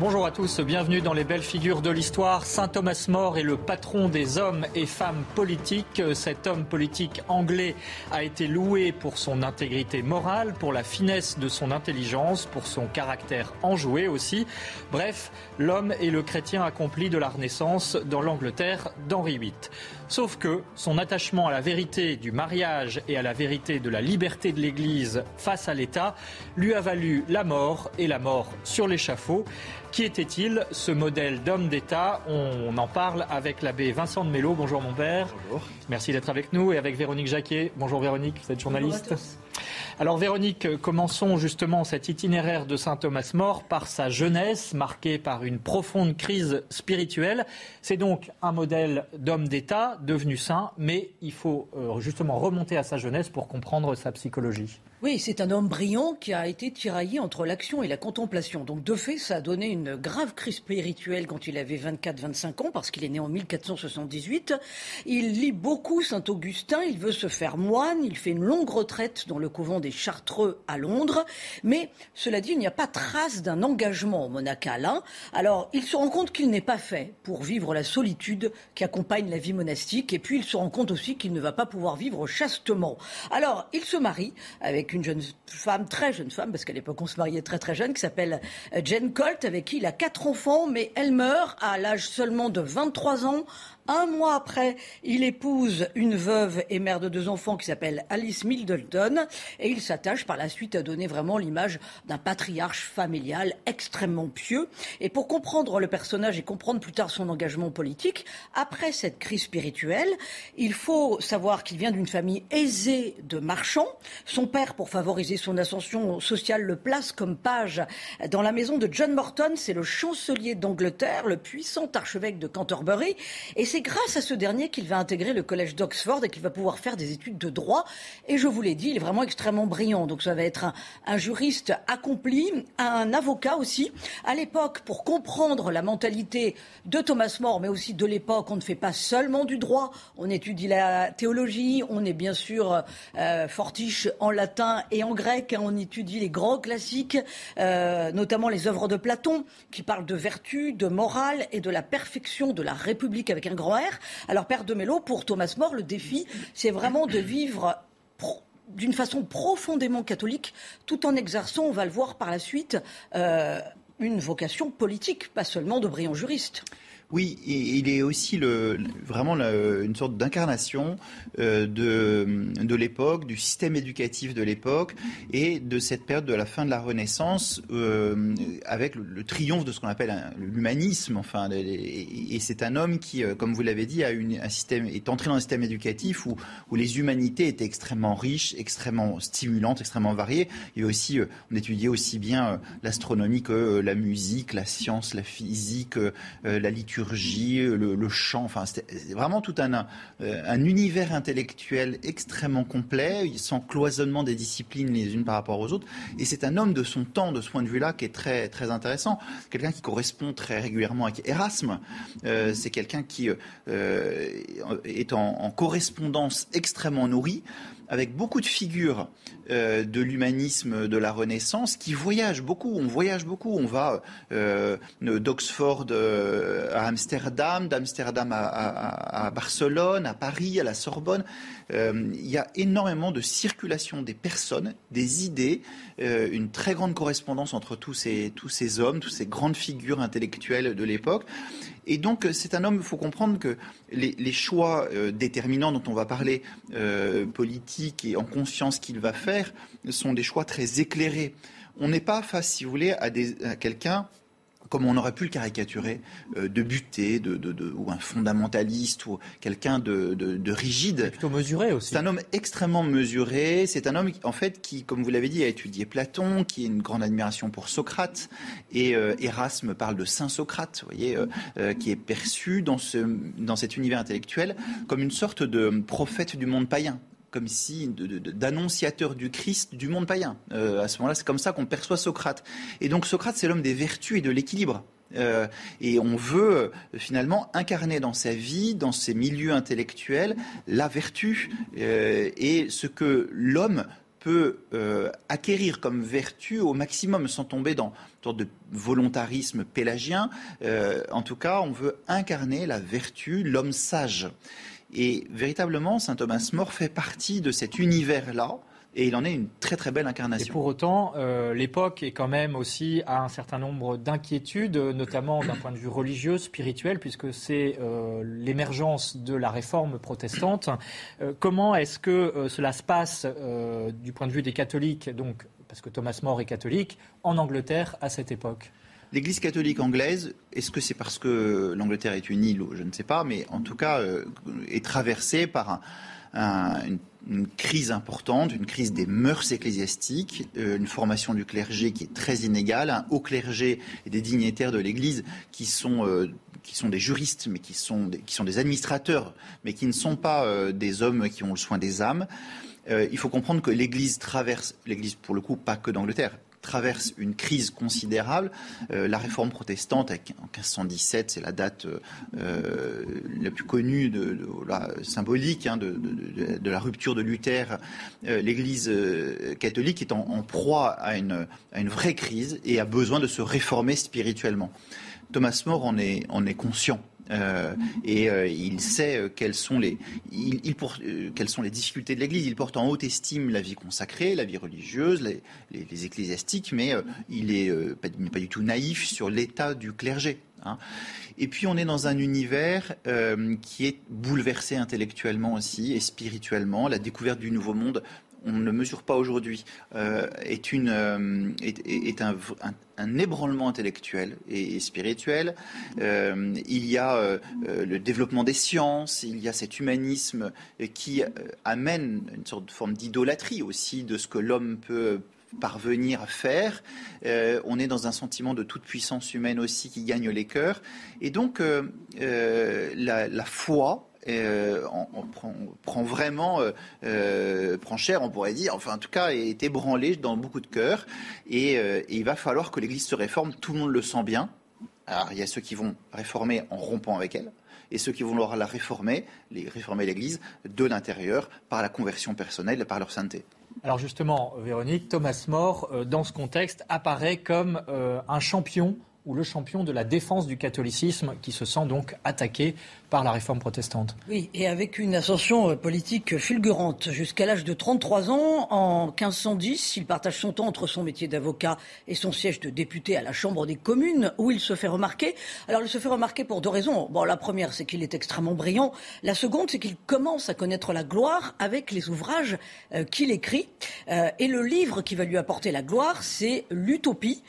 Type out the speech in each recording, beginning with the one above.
Bonjour à tous, bienvenue dans les belles figures de l'histoire. Saint Thomas More est le patron des hommes et femmes politiques. Cet homme politique anglais a été loué pour son intégrité morale, pour la finesse de son intelligence, pour son caractère enjoué aussi. Bref, l'homme est le chrétien accompli de la Renaissance dans l'Angleterre d'Henri VIII. Sauf que son attachement à la vérité du mariage et à la vérité de la liberté de l'Église face à l'État lui a valu la mort et la mort sur l'échafaud. Qui était-il, ce modèle d'homme d'État On en parle avec l'abbé Vincent de Mello. Bonjour mon père. Bonjour. Merci d'être avec nous. Et avec Véronique Jacquet. Bonjour Véronique, vous êtes journaliste. Alors Véronique, commençons justement cet itinéraire de Saint Thomas More par sa jeunesse, marquée par une profonde crise spirituelle. C'est donc un modèle d'homme d'État devenu saint, mais il faut euh, justement remonter à sa jeunesse pour comprendre sa psychologie. Oui, c'est un homme brillant qui a été tiraillé entre l'action et la contemplation. Donc, de fait, ça a donné une grave crise spirituelle quand il avait 24-25 ans, parce qu'il est né en 1478. Il lit beaucoup Saint-Augustin, il veut se faire moine, il fait une longue retraite dans le couvent des Chartreux à Londres. Mais, cela dit, il n'y a pas trace d'un engagement monacal. Hein. Alors, il se rend compte qu'il n'est pas fait pour vivre la solitude qui accompagne la vie monastique. Et puis, il se rend compte aussi qu'il ne va pas pouvoir vivre chastement. Alors, il se marie avec une jeune femme, très jeune femme, parce qu'à l'époque on se mariait très très jeune, qui s'appelle euh, Jane Colt, avec qui il a quatre enfants, mais elle meurt à l'âge seulement de 23 ans un mois après, il épouse une veuve et mère de deux enfants qui s'appelle Alice Middleton et il s'attache par la suite à donner vraiment l'image d'un patriarche familial extrêmement pieux. Et pour comprendre le personnage et comprendre plus tard son engagement politique, après cette crise spirituelle, il faut savoir qu'il vient d'une famille aisée de marchands. Son père, pour favoriser son ascension sociale, le place comme page dans la maison de John Morton. C'est le chancelier d'Angleterre, le puissant archevêque de Canterbury. Et c'est grâce à ce dernier qu'il va intégrer le collège d'Oxford et qu'il va pouvoir faire des études de droit. Et je vous l'ai dit, il est vraiment extrêmement brillant. Donc ça va être un, juriste accompli, un avocat aussi. À l'époque, pour comprendre la mentalité de Thomas More, mais aussi de l'époque, on ne fait pas seulement du droit, on étudie la théologie, on est bien sûr euh, fortiche en latin et en grec, hein, on étudie les grands classiques, euh, notamment les œuvres de Platon, qui parlent de vertu, de morale et de la perfection de la République avec un grand Alors, Père de Mello, pour Thomas More, le défi, c'est vraiment de vivre d'une façon profondément catholique, tout en exerçant, on va le voir par la suite, euh, une vocation politique, pas seulement de brillant juriste. Oui, il est aussi vraiment une sorte d'incarnation euh, de, l'époque, du système éducatif de l'époque et de cette période de la fin de la Renaissance euh, avec le, triomphe de ce qu'on appelle l'humanisme. Enfin, et, c'est un homme qui, euh, comme vous l'avez dit, a un système, est entré dans un système éducatif où, les humanités étaient extrêmement riches, extrêmement stimulantes, extrêmement variées. Et aussi, on étudiait aussi bien l'astronomie que la musique, la science, la physique, la liturgie le, chant. Enfin, c'était vraiment tout un, un, univers intellectuel extrêmement complet, sans cloisonnement des disciplines les unes par rapport aux autres. Et c'est un homme de son temps, de ce point de vue-là, qui est très, très intéressant. Quelqu'un qui correspond très régulièrement avec Erasme. Euh, c'est quelqu'un qui euh, est en correspondance extrêmement nourrie avec beaucoup de figures euh, de l'humanisme de la Renaissance qui voyagent beaucoup. On voyage beaucoup. On va euh, d'Oxford euh, à Amsterdam, d'Amsterdam à, Barcelone, à Paris, à la Sorbonne. il y a énormément de circulation des personnes, des idées, une très grande correspondance entre tous ces, tous ces hommes, toutes ces grandes figures intellectuelles de l'époque. Et donc, c'est un homme, il faut comprendre que les, choix déterminants dont on va parler, politiques et en conscience qu'il va faire, sont des choix très éclairés. On n'est pas face, si vous voulez, à, quelqu'un comme on aurait pu le caricaturer, euh, de buté, de, ou un fondamentaliste, ou quelqu'un de, rigide. Plutôt mesuré aussi. C'est un homme extrêmement mesuré. C'est un homme, en fait, qui, comme vous l'avez dit, a étudié Platon, qui a une grande admiration pour Socrate. Et euh, Erasme parle de Saint Socrate, vous voyez, euh, qui est perçu dans, ce, dans cet univers intellectuel comme une sorte de prophète du monde païen comme si d'annonciateur du Christ du monde païen. à ce moment-là, c'est comme ça qu'on perçoit Socrate. Et donc Socrate, c'est l'homme des vertus et de l'équilibre. Euh, et on veut euh, finalement incarner dans sa vie, dans ses milieux intellectuels, la vertu euh, et ce que l'homme peut acquérir comme vertu au maximum sans tomber dans une sorte de volontarisme pélagien. en tout cas, on veut incarner la vertu, l'homme sage. Et véritablement, saint Thomas More fait partie de cet univers-là et il en est une très très belle incarnation. Et pour autant, euh, l'époque est quand même aussi à un certain nombre d'inquiétudes, notamment d'un point de vue religieux, spirituel, puisque c'est euh, l'émergence de la réforme protestante. Euh, comment est-ce que cela se passe du point de vue des catholiques, donc parce que Thomas More est catholique, en Angleterre à cette époque? L'Église catholique anglaise, est-ce que c'est parce que l'Angleterre est une île Je ne sais pas, mais en tout cas, est traversée par une crise importante, une crise des mœurs ecclésiastiques, euh, une formation du clergé qui est très inégale, un haut clergé et des dignitaires de l'Église qui sont euh, qui sont des juristes, mais qui sont des, qui sont des administrateurs, mais qui ne sont pas euh, des hommes qui ont le soin des âmes. il faut comprendre que l'Église traverse, l'Église pour le coup pas que d'Angleterre, traverse une crise considérable. Euh, la réforme protestante, en 1517, c'est la date euh, la plus connue, la, symbolique hein, de, la rupture de Luther. Euh, L'Église catholique est en, proie à une, vraie crise et a besoin de se réformer spirituellement. Thomas More en est conscient. Euh, et euh, il sait euh, quelles, sont les, il, sont les difficultés de l'Église. Il porte en haute estime la vie consacrée, la vie religieuse, les, ecclésiastiques, mais il n'est pas, pas, du tout naïf sur l'état du clergé. Hein. Et puis on est dans un univers qui est bouleversé intellectuellement aussi et spirituellement. La découverte du nouveau monde on ne mesure pas aujourd'hui, euh, est, une, euh, est, un, ébranlement intellectuel et, spirituel. Euh, il y a le développement des sciences, il y a cet humanisme qui amène une sorte de forme d'idolâtrie aussi de ce que l'homme peut parvenir à faire. on est dans un sentiment de toute puissance humaine aussi qui gagne les cœurs. Et donc, la, foi euh, on, prend, vraiment, euh, euh, prend cher, on pourrait dire, enfin en tout cas, est ébranlé dans beaucoup de cœurs. Et, il va falloir que l'Église se réforme, tout le monde le sent bien. Alors il y a ceux qui vont réformer en rompant avec elle, et ceux qui vont la réformer, les, réformer l'Église de l'intérieur par la conversion personnelle par leur sainteté. Alors justement, Véronique, Thomas More, dans ce contexte, apparaît comme un champion ou le champion de la défense du catholicisme qui se sent donc attaqué par la réforme protestante. Oui, et avec une ascension euh, politique fulgurante. Jusqu'à l'âge de 33 ans, en 1510, il partage son temps entre son métier d'avocat et son siège de député à la Chambre des communes, où il se fait remarquer. Alors, il se fait remarquer pour deux raisons. Bon, la première, c'est qu'il est extrêmement brillant. La seconde, c'est qu'il commence à connaître la gloire avec les ouvrages euh, qu'il écrit. Euh, et le livre qui va lui apporter la gloire, c'est l'Utopie,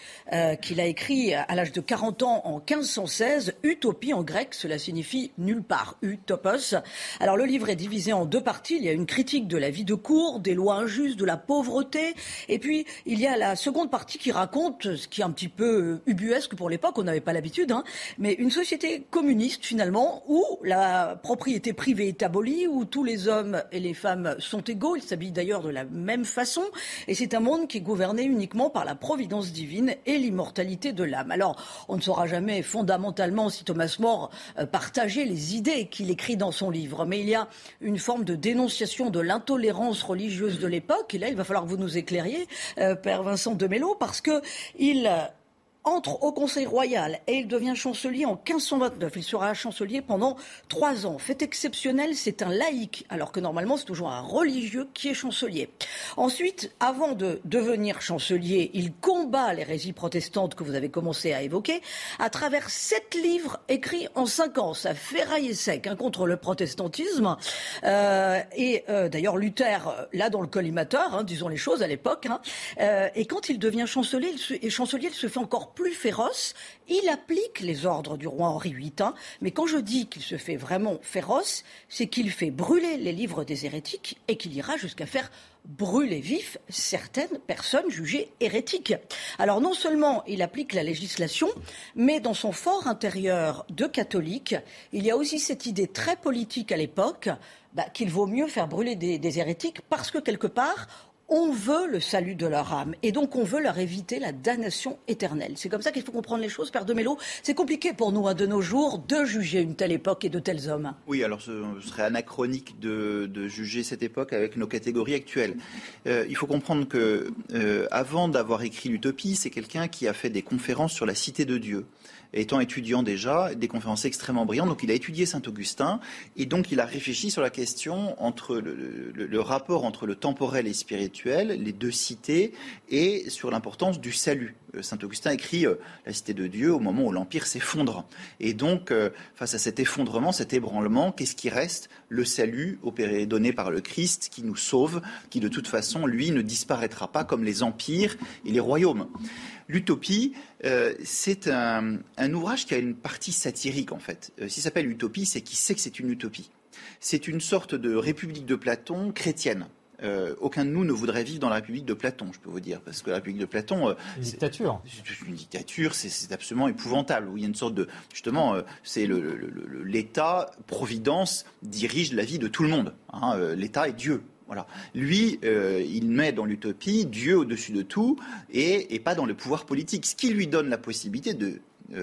qu'il a écrit à l'âge de 40 ans en 1516. Utopie en grec, cela signifie nulle part, utopos. Alors le livre est divisé en deux parties. Il y a une critique de la vie de cour, des lois injustes, de la pauvreté, et puis il y a la seconde partie qui raconte ce qui est un petit peu euh, ubuesque pour l'époque, on n'avait pas l'habitude, hein, mais une société communiste finalement où la propriété privée est abolie, où tous les hommes et les femmes sont égaux. Ils s'habillent d'ailleurs de la même façon, et c'est un monde qui est gouverné uniquement par la providence divine et l'immortalité de l'âme. Alors on ne saura jamais fondamentalement si Thomas More euh, partageait les idées qu'il écrit dans son livre. Mais il y a une forme de dénonciation de l'intolérance religieuse de l'époque. Et là, il va falloir que vous nous éclairiez, euh, Père Vincent de Mello, parce que il entre au Conseil royal et il devient chancelier en 1529. Il sera chancelier pendant trois ans. Fait exceptionnel, c'est un laïc, alors que normalement c'est toujours un religieux qui est chancelier. Ensuite, avant de devenir chancelier, il combat l'hérésie protestante que vous avez commencé à évoquer à travers sept livres écrits en cinq ans. Ça ferraille sec hein, contre le protestantisme. Euh, et euh, d'ailleurs, Luther, là dans le collimateur, hein, disons les choses à l'époque. Hein, euh, et quand il devient chancelier, il se, et chancelier, il se fait encore plus féroce. Il applique les ordres du roi Henri VIII, hein. mais quand je dis qu'il se fait vraiment féroce, c'est qu'il fait brûler les livres des hérétiques et qu'il ira jusqu'à faire brûler vif certaines personnes jugées hérétiques. Alors non seulement il applique la législation, mais dans son fort intérieur de catholique, il y a aussi cette idée très politique à l'époque bah, qu'il vaut mieux faire brûler des hérétiques parce que quelque part, on veut le salut de leur âme et donc on veut leur éviter la damnation éternelle. C'est comme ça qu'il faut comprendre les choses, Père de Mello. C'est compliqué pour nous, hein, de nos jours, de juger une telle époque et de tels hommes. Oui, alors ce serait anachronique de, juger cette époque avec nos catégories actuelles. Euh, il faut comprendre que, euh, avant d'avoir écrit l'Utopie, c'est quelqu'un qui a fait des conférences sur la cité de Dieu étant étudiant déjà, des conférences extrêmement brillantes. Donc il a étudié Saint-Augustin et donc il a réfléchi sur la question entre le, rapport entre le temporel et spirituel, les deux cités, et sur l'importance du salut. Euh, Saint-Augustin écrit euh, La cité de Dieu au moment où l'Empire s'effondre. Et donc, euh, face à cet effondrement, cet ébranlement, qu'est-ce qui reste? Le salut opéré, donné par le Christ qui nous sauve, qui de toute façon, lui, ne disparaîtra pas comme les empires et les royaumes. L'utopie, c'est un, ouvrage qui a une partie satirique en fait. S'il s'appelle Utopie, c'est qui sait que c'est une utopie? C'est une sorte de république de Platon chrétienne. Euh, aucun de nous ne voudrait vivre dans la République de Platon, je peux vous dire, parce que la République de Platon, euh, une dictature, c'est une dictature, c'est absolument épouvantable. Où il y a une sorte de, justement, euh, c'est l'État providence dirige la vie de tout le monde. Hein, L'État est Dieu. Voilà. Lui, il met dans l'utopie Dieu au-dessus de tout et, pas dans le pouvoir politique, ce qui lui donne la possibilité de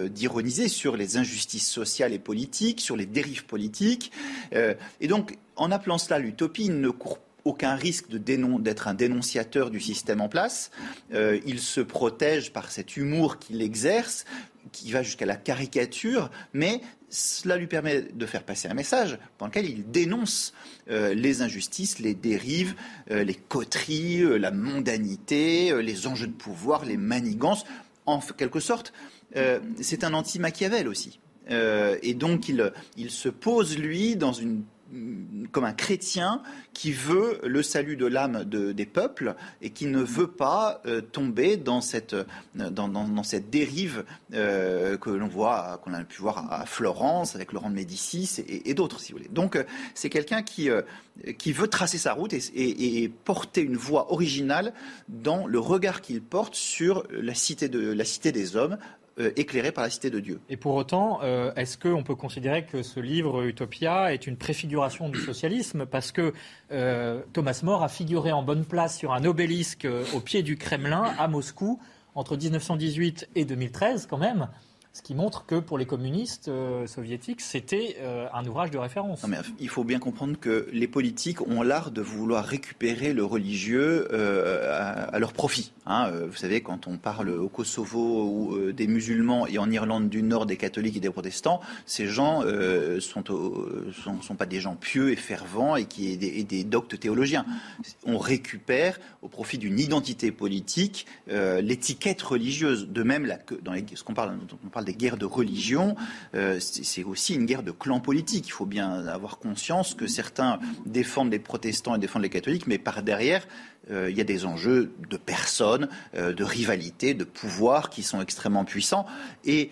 d'ironiser sur les injustices sociales et politiques, sur les dérives politiques. et donc, en appelant cela l'utopie, il ne court aucun risque d'être un dénonciateur du système en place. Euh, il se protège par cet humour qu'il exerce, qui va jusqu'à la caricature, mais cela lui permet de faire passer un message dans lequel il dénonce euh, les injustices, les dérives, euh, les coteries, la mondanité, les enjeux de pouvoir, les manigances. En quelque sorte, c'est un anti-Machiavel aussi. et donc il, il se pose, lui, dans une comme un chrétien qui veut le salut de l'âme des peuples et qui ne veut pas euh, tomber dans cette, dans, cette dérive euh, que l'on voit, qu'on a pu voir à Florence avec Laurent de Médicis et, d'autres, si vous voulez. Donc, euh, c'est quelqu'un qui, qui veut tracer sa route et, porter une voix originale dans le regard qu'il porte sur la cité, de, la cité des hommes, euh, éclairé par la cité de Dieu. Et pour autant, euh, est-ce qu'on peut considérer que ce livre, Utopia, est une préfiguration du socialisme Parce que euh, Thomas More a figuré en bonne place sur un obélisque au pied du Kremlin à Moscou entre 1918 et 2013 quand même. Ce qui montre que pour les communistes euh, soviétiques, c'était euh, un ouvrage de référence. Il faut bien comprendre que les politiques ont l'art de vouloir récupérer le religieux euh, à, leur profit. Hein. Vous savez, quand on parle au Kosovo ou des musulmans et en Irlande du Nord des catholiques et des protestants, ces gens ne sont, pas des gens pieux et fervents et qui des, doctes théologiens. On récupère au profit d'une identité politique l'étiquette religieuse. De même, dans ce qu'on parle, on parle des guerres de religion, euh, c'est aussi une guerre de clan politique. Il faut bien avoir conscience que certains défendent les protestants et défendent les catholiques, mais par derrière, euh, il y a des enjeux de personnes, euh, de rivalité, de pouvoir qui sont extrêmement puissants. Et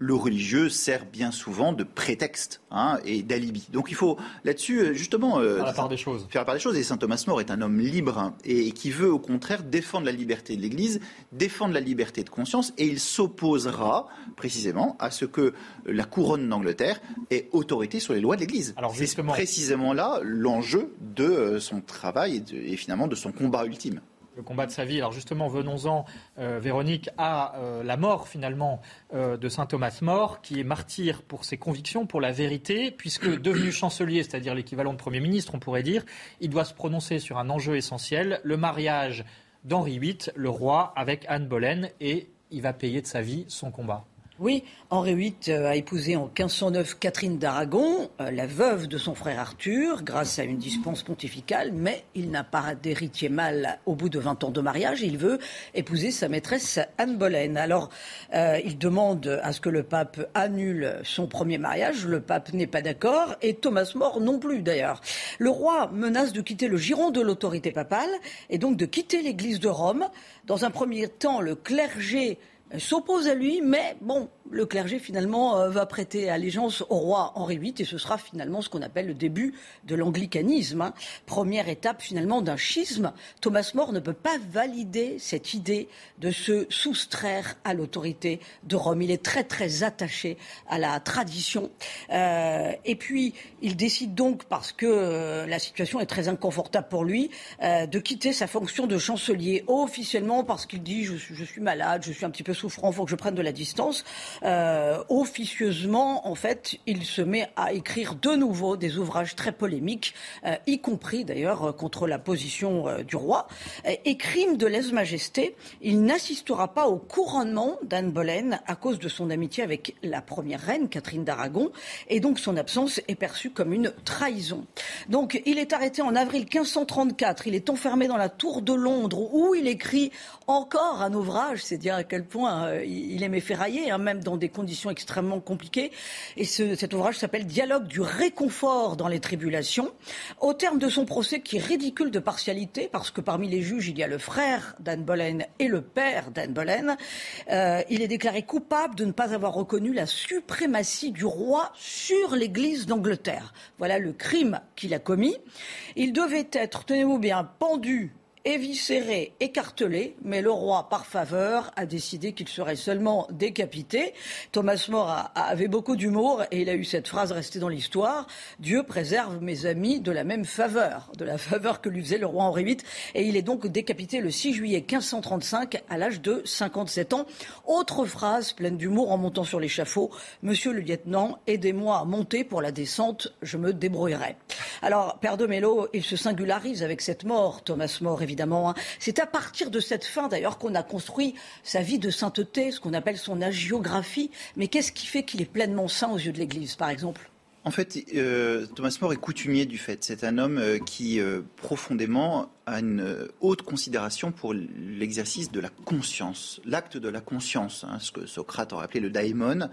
le religieux sert bien souvent de prétexte hein, et d'alibi. Donc il faut là-dessus euh, justement euh, faire la part des choses. Faire la part des choses. Et saint Thomas More est un homme libre hein, et, qui veut au contraire défendre la liberté de l'Église, défendre la liberté de conscience, et il s'opposera précisément à ce que la couronne d'Angleterre ait autorité sur les lois de l'Église. Alors c'est précisément là l'enjeu de euh, son travail et finalement de son combat ultime le combat de sa vie. Alors justement, venons-en, euh, Véronique, à euh, la mort finalement euh, de saint Thomas More, qui est martyr pour ses convictions, pour la vérité, puisque devenu chancelier, c'est-à-dire l'équivalent de Premier ministre, on pourrait dire, il doit se prononcer sur un enjeu essentiel, le mariage d'Henri VIII, le roi, avec Anne Boleyn, et il va payer de sa vie son combat. Oui, Henri VIII euh, a épousé en 1509 Catherine d'Aragon, euh, la veuve de son frère Arthur, grâce à une dispense pontificale, mais il n'a pas d'héritier mâle au bout de 20 ans de mariage. Il veut épouser sa maîtresse Anne Boleyn. Alors, euh, il demande à ce que le pape annule son premier mariage. Le pape n'est pas d'accord et Thomas More non plus d'ailleurs. Le roi menace de quitter le giron de l'autorité papale et donc de quitter l'église de Rome. Dans un premier temps, le clergé s'oppose à lui, mais bon, le clergé finalement euh, va prêter allégeance au roi Henri VIII et ce sera finalement ce qu'on appelle le début de l'anglicanisme. Hein. Première étape finalement d'un schisme. Thomas More ne peut pas valider cette idée de se soustraire à l'autorité de Rome. Il est très très attaché à la tradition. Euh, et puis il décide donc, parce que euh, la situation est très inconfortable pour lui, de quitter sa fonction de chancelier officiellement parce qu'il dit je, je suis malade, je suis un petit peu souffrant, il faut que je prenne de la distance. Euh, officieusement, en fait, il se met à écrire de nouveau des ouvrages très polémiques, euh, y compris d'ailleurs euh, contre la position du roi. Et crime de lèse-majesté, il n'assistera pas au couronnement d'Anne Boleyn à cause de son amitié avec la première reine, Catherine d'Aragon, et donc son absence est perçue comme une trahison. Donc il est arrêté en avril 1534, il est enfermé dans la tour de Londres où il écrit encore un ouvrage, c'est dire à quel point il aimait ferrailler, hein, même dans dans des conditions extrêmement compliquées. Et cet ouvrage s'appelle Dialogue du réconfort dans les tribulations. Au terme de son procès, qui est ridicule de partialité, parce que parmi les juges, il y a le frère d'Anne Boleyn et le père d'Anne Boleyn, euh, il est déclaré coupable de ne pas avoir reconnu la suprématie du roi sur l'Église d'Angleterre. Voilà le crime qu'il a commis. Il devait être, tenez-vous bien, pendu éviscéré, écartelé, mais le roi, par faveur, a décidé qu'il serait seulement décapité. Thomas More avait beaucoup d'humour et il a eu cette phrase restée dans l'histoire Dieu préserve mes amis de la même faveur, de la faveur que lui faisait le roi Henri VIII. Et il est donc décapité le 6 juillet 1535 à l'âge de 57 ans. Autre phrase pleine d'humour en montant sur l'échafaud Monsieur le lieutenant, aidez-moi à monter pour la descente, je me débrouillerai. Alors, Père de il se singularise avec cette mort, Thomas More évidemment. Hein. C'est à partir de cette fin, d'ailleurs, qu'on a construit sa vie de sainteté, ce qu'on appelle son agiographie. Mais qu'est-ce qui fait qu'il est pleinement saint aux yeux de l'Église, par exemple? En fait, euh, Thomas More est coutumier du fait. C'est un homme euh, qui euh, profondément a une haute considération pour l'exercice de la conscience, l'acte de la conscience, hein, ce que Socrate aurait appelé le daimon,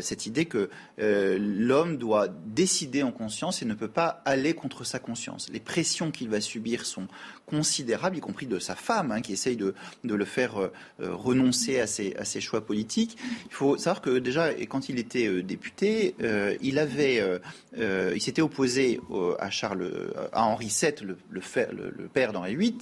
cette idée que l'homme doit décider en conscience et ne peut pas aller contre sa conscience. Les pressions qu'il va subir sont considérables, y compris de sa femme, hein, qui essaye de, le faire renoncer à ses, à ses, choix politiques. Il faut savoir que déjà, quand il était député, il avait euh, euh, il s'était opposé à Charles, à Henri VII, le père d'Henri VIII,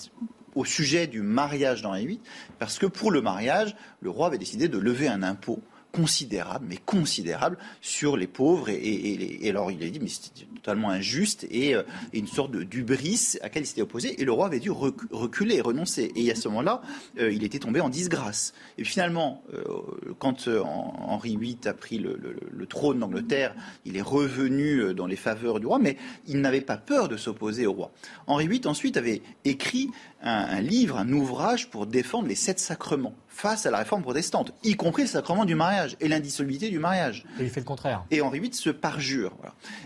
au sujet du mariage d'Henri VIII, parce que pour le mariage, le roi avait décidé de lever un impôt considérable, mais considérable, sur les pauvres. Et, alors il a dit, mais c'était totalement injuste et, euh, une sorte d'ubris à laquelle il s'était opposé. Et le roi avait dû reculer, renoncer. Et à ce moment-là, euh, il était tombé en disgrâce. Et finalement, euh, quand Henri VIII a pris le, trône d'Angleterre, il est revenu dans les faveurs du roi, mais il n'avait pas peur de s'opposer au roi. Henri VIII ensuite avait écrit un livre, un ouvrage pour défendre les sept sacrements face à la réforme protestante, y compris le sacrement du mariage et l'indissolubilité du mariage. Et il fait le contraire. Et Henri VIII se parjure.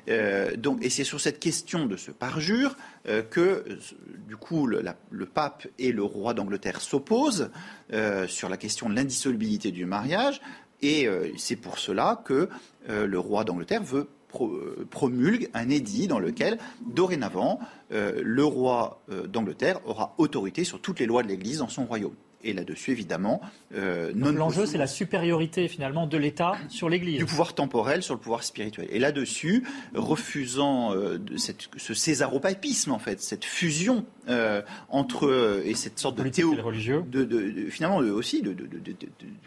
Euh, donc, et c'est sur cette question de ce parjure euh, que, du coup, le, pape et le roi d'Angleterre s'opposent euh, sur la question de l'indissolubilité du mariage. Et c'est pour cela que le roi d'Angleterre veut promulgue un édit dans lequel, dorénavant, le roi d'Angleterre aura autorité sur toutes les lois de l'Église dans son royaume. Et là-dessus, évidemment, euh, L'enjeu, c'est la supériorité finalement de l'État sur l'Église. Du pouvoir temporel sur le pouvoir spirituel. Et là-dessus, refusant euh, cette, ce césaropapisme, en fait, cette fusion euh, entre euh, et cette sorte de théo, religieux. De, de, finalement aussi de,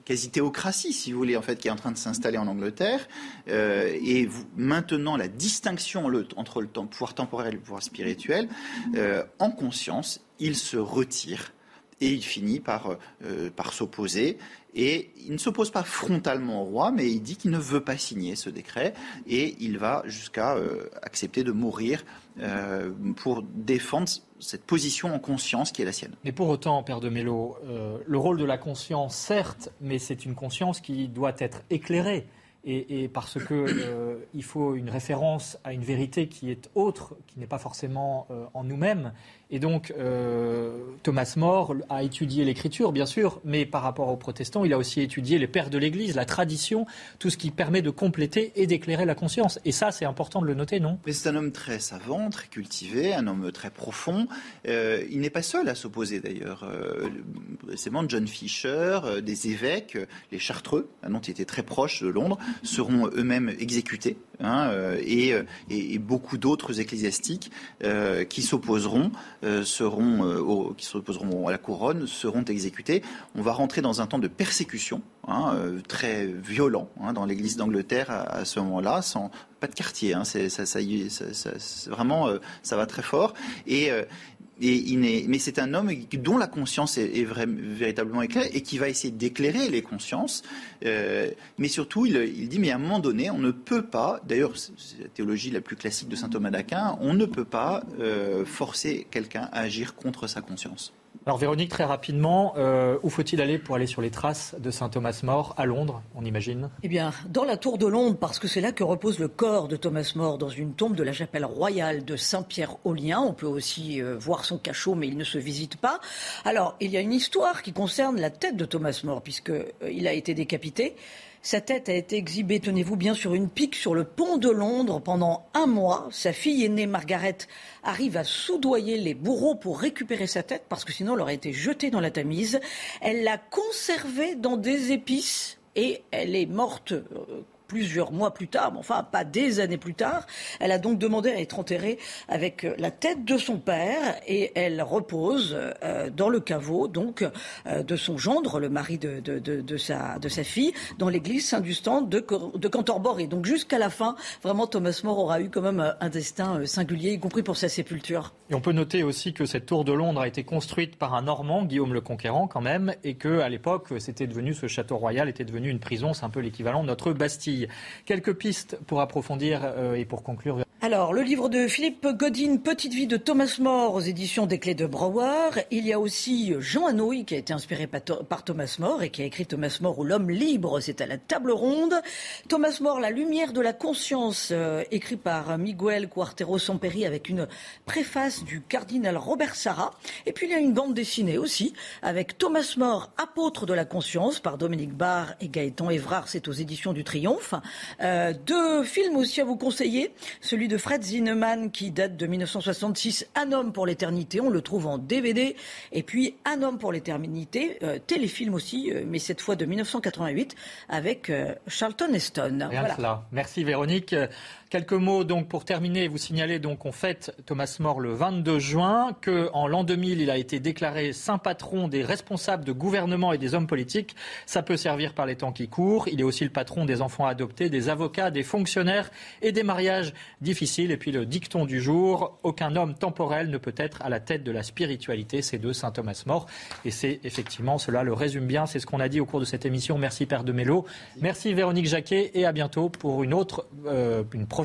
quasi théocratie, si vous voulez, en fait, qui est en train de s'installer en Angleterre, et vous, maintenant la distinction le, entre le pouvoir temporel et le pouvoir spirituel, en conscience, il se retire et il finit par, euh, par s'opposer. Et il ne s'oppose pas frontalement au roi, mais il dit qu'il ne veut pas signer ce décret et il va jusqu'à euh, accepter de mourir euh, pour défendre cette position en conscience qui est la sienne. Mais pour autant, Père de Mello, le rôle de la conscience, certes, mais c'est une conscience qui doit être éclairée. Et, parce qu'il il faut une référence à une vérité qui est autre, qui n'est pas forcément en nous-mêmes. Et donc, euh, Thomas More a étudié l'écriture, bien sûr, mais par rapport aux protestants, il a aussi étudié les pères de l'Église, la tradition, tout ce qui permet de compléter et d'éclairer la conscience. Et ça, c'est important de le noter, non? Mais c'est un homme très savant, très cultivé, un homme très profond. Euh, il n'est pas seul à s'opposer, d'ailleurs. Euh, récemment, John Fisher, euh, des évêques, les Chartreux, nom qui était très proche de Londres, seront eux-mêmes exécutés. Hein, et, beaucoup d'autres ecclésiastiques qui s'opposeront. Euh, seront, euh, qui s'opposeront à la couronne seront exécutés. On va rentrer dans un temps de persécution hein, euh, très violent hein, dans l'Église d'Angleterre à, ce moment-là, sans pas de quartier. Hein, ça, ça, vraiment, ça va très fort. Et mais c'est un homme dont la conscience est, véritablement éclairée et qui va essayer d'éclairer les consciences. Euh, mais surtout, il, dit, mais à un moment donné, on ne peut pas, d'ailleurs, c'est la théologie la plus classique de saint Thomas d'Aquin, on ne peut pas euh, forcer quelqu'un à agir contre sa conscience. Alors Véronique, très rapidement, euh, où faut-il aller pour aller sur les traces de Saint Thomas More à Londres, on imagine? Eh bien, dans la tour de Londres, parce que c'est là que repose le corps de Thomas More, dans une tombe de la chapelle royale de Saint-Pierre-aux-Liens. On peut aussi euh, voir son cachot, mais il ne se visite pas. Alors, il y a une histoire qui concerne la tête de Thomas More, puisqu'il euh, a été décapité. Sa tête a été exhibée, tenez-vous bien, sur une pique sur le pont de Londres pendant un mois. Sa fille aînée, Margaret, arrive à soudoyer les bourreaux pour récupérer sa tête, parce que sinon elle aurait été jetée dans la Tamise. Elle l'a conservée dans des épices et elle est morte euh, plusieurs mois plus tard, mais enfin pas des années plus tard. Elle a donc demandé à être enterrée avec euh, la tête de son père et elle repose euh, dans le caveau donc euh, de son gendre, le mari de, de, sa, de sa fille, dans l'église Saint-Dustan de, de Cantorbore. Et donc jusqu'à la fin, vraiment Thomas More aura eu quand même un destin singulier, y compris pour sa sépulture. Et on peut noter aussi que cette tour de Londres a été construite par un Normand, Guillaume le Conquérant quand même, et que à l'époque, c'était devenu ce château royal était devenu une prison, c'est un peu l'équivalent de notre Bastille. Quelques pistes pour approfondir euh, et pour conclure. Alors, le livre de Philippe Godin, Petite vie de Thomas More aux éditions des Clés de Brouwer. Il y a aussi Jean Hanoï qui a été inspiré par Thomas More et qui a écrit Thomas More ou l'homme libre, c'est à la table ronde. Thomas More, La lumière de la conscience, euh, écrit par Miguel Cuartero Samperi avec une préface du cardinal Robert Sarra. Et puis il y a une bande dessinée aussi avec Thomas More, apôtre de la conscience par Dominique Barr et Gaëtan Évrard, c'est aux éditions du Triomphe. Euh, deux films aussi à vous conseiller, celui de de Fred Zinnemann qui date de 1966, Un homme pour l'éternité, on le trouve en DVD, et puis Un homme pour l'éternité, euh, téléfilm aussi, euh, mais cette fois de 1988 avec euh, Charlton Heston. voilà. Merci Véronique. Quelques mots donc pour terminer. Vous signalez donc qu'on fête Thomas More le 22 juin, qu'en l'an 2000 il a été déclaré saint patron des responsables de gouvernement et des hommes politiques. Ça peut servir par les temps qui courent. Il est aussi le patron des enfants adoptés, des avocats, des fonctionnaires et des mariages difficiles. Et puis le dicton du jour aucun homme temporel ne peut être à la tête de la spiritualité. C'est de saint Thomas More. Et c'est effectivement cela le résume bien. C'est ce qu'on a dit au cours de cette émission. Merci Père de Mello. Merci Véronique Jacquet et à bientôt pour une autre, euh, une prochaine